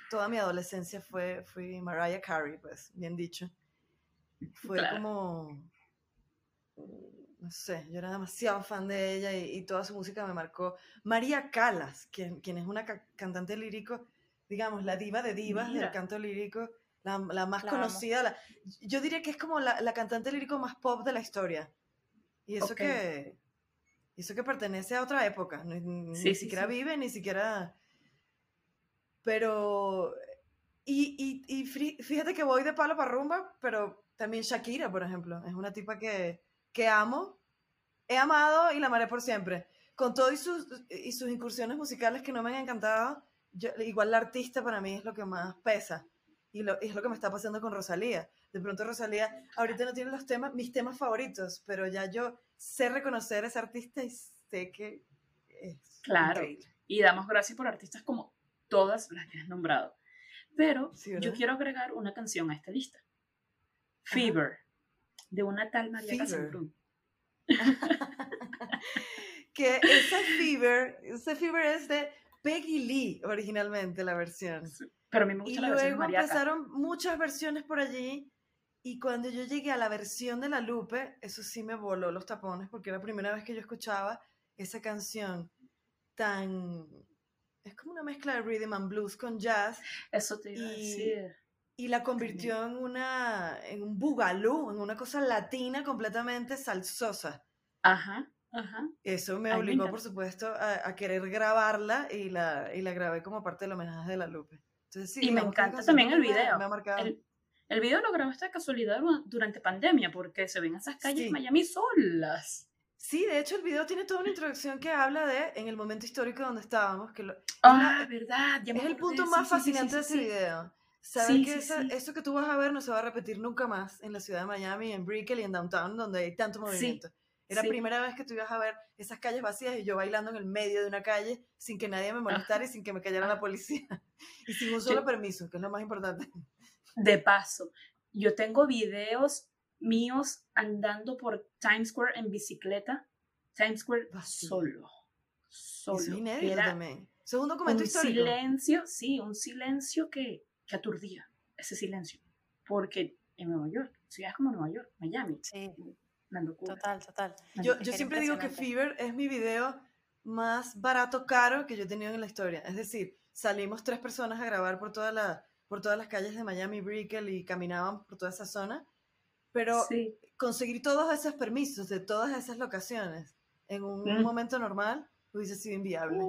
Toda mi adolescencia fue, fui Mariah Carey, pues, bien dicho. Fue como. No sé, yo era demasiado fan de ella y, toda su música me marcó. María Calas, quien, quien es una cantante lírico, digamos, la diva de divas del canto lírico, la, la más conocida. yo diría que es como la, la, cantante lírico más pop de la historia. Y eso que eso que pertenece a otra época, ni, siquiera vive, ni siquiera... Pero... Y, y, y, fíjate que voy de palo para rumba, pero también Shakira, por ejemplo, es una tipa que, que amo, he amado y la amaré por siempre. Con todo y sus, y sus incursiones musicales que no me han encantado, igual la artista para mí es lo que más pesa. Y, lo, es lo que me está pasando con Rosalía. De pronto Rosalía ahorita no tiene los temas, mis temas favoritos, pero ya yo sé reconocer a ese artista y sé que es Claro. Y damos gracias por artistas como todas las que has nombrado. Pero yo quiero agregar una canción a esta lista. Fever, de una tal María Casambrún. que ese Fever, ese Fever es de Peggy Lee originalmente la versión. Pero a mí me gusta y la versión luego empezaron muchas versiones por allí y cuando yo llegué a la versión de La Lupe, eso sí me voló los tapones porque era la primera vez que yo escuchaba esa canción tan... Es como una mezcla de rhythm and blues con jazz. Eso te iba a decir. Y la convirtió en, una, en un bugalú, en una cosa latina completamente salsosa. Ajá, ajá. Eso me obligó, por supuesto, a, querer grabarla y la, y la grabé como parte del homenaje de La Lupe. Entonces, sí, y me encanta también el video. Me, ha marcado. El video lo grabaste de casualidad durante pandemia, porque se ven esas calles de Miami solas. Sí, de hecho el video tiene toda una introducción que habla de en el momento histórico donde estábamos. Que ah, verdad. es el punto más fascinante de ese video. Saber que eso que tú vas a ver no se va a repetir nunca más en la ciudad de Miami, en Brickell y en Downtown, donde hay tanto movimiento. Era la primera vez que tú ibas a ver esas calles vacías y yo bailando en el medio de una calle sin que nadie me molestara y sin que me cayera la policía. Y sin un solo permiso, que es lo más importante. De paso, yo tengo videos míos andando por Times Square en bicicleta. Times Square solo. Solo. Es inédito también. Segundo documento un silencio, sí, un silencio que, que aturdía. Ese silencio. Porque en Nueva York, ciudades como Nueva York, Miami. Sí. Total, total. Yo, yo siempre digo que Fever es mi video más barato, caro que yo he tenido en la historia. Es decir, salimos tres personas a grabar por toda la, por todas las calles de Miami, Brickell y caminaban por toda esa zona, pero conseguir todos esos permisos de todas esas locaciones en un, momento normal hubiese sido inviable.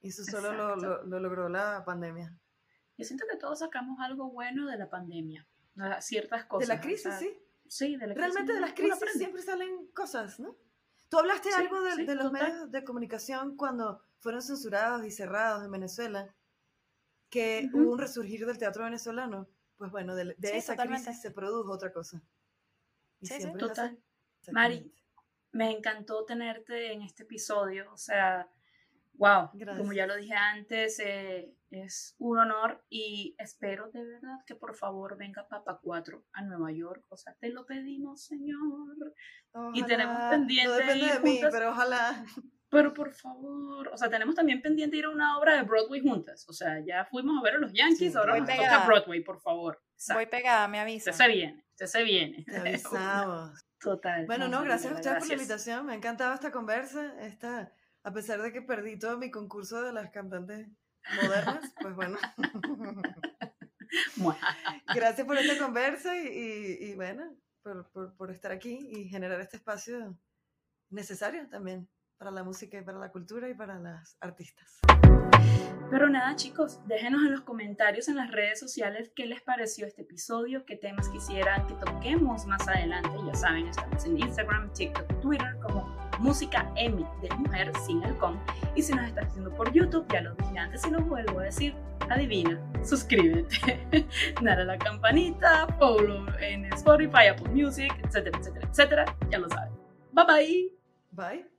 y eso solo lo, lo, logró la pandemia. Yo siento que todos sacamos algo bueno de la pandemia, ciertas cosas. De la crisis, sí. Sí, de la Realmente de las crisis siempre salen cosas, ¿no? Tú hablaste algo de, de los medios de comunicación cuando fueron censurados y cerrados en Venezuela que hubo un resurgir del teatro venezolano. Pues bueno, de, esa crisis se produjo otra cosa. sí, sí, total. Mari, me encantó tenerte en este episodio. O sea, wow, como ya lo dije antes, eh, es un honor y espero de verdad que por favor venga Papa 4 a Nueva York. O sea, te lo pedimos, Señor. y tenemos pendiente. No depende de mí, pero ojalá. Pero por favor, o sea, tenemos también pendiente ir a una obra de Broadway juntas. O sea, ya fuimos a ver a los Yankees, ahora nos toca Broadway, por favor. Voy pegada, me avisa. Usted se viene, usted se viene. Te avisamos. Total. Bueno, no, gracias a ustedes por la invitación. Me ha encantado esta conversa. Esta, a pesar de que perdí todo mi concurso de las cantantes modernas, pues bueno. gracias por esta conversa y, y, bueno, por, por, por estar aquí y generar este espacio necesario también para la música y para la cultura y para las artistas. Pero nada, chicos, déjenos en los comentarios en las redes sociales qué les pareció este episodio, qué temas quisieran que toquemos más adelante. Ya saben, estamos en Instagram, TikTok, Twitter como Música Emi de Mujer sin el con. Y si nos estás haciendo por YouTube, ya lo dije antes y lo vuelvo a decir, adivina, suscríbete, dale a la campanita, follow en Spotify, Apple Music, etcétera, etcétera, etcétera. Ya lo saben. Bye bye. Bye.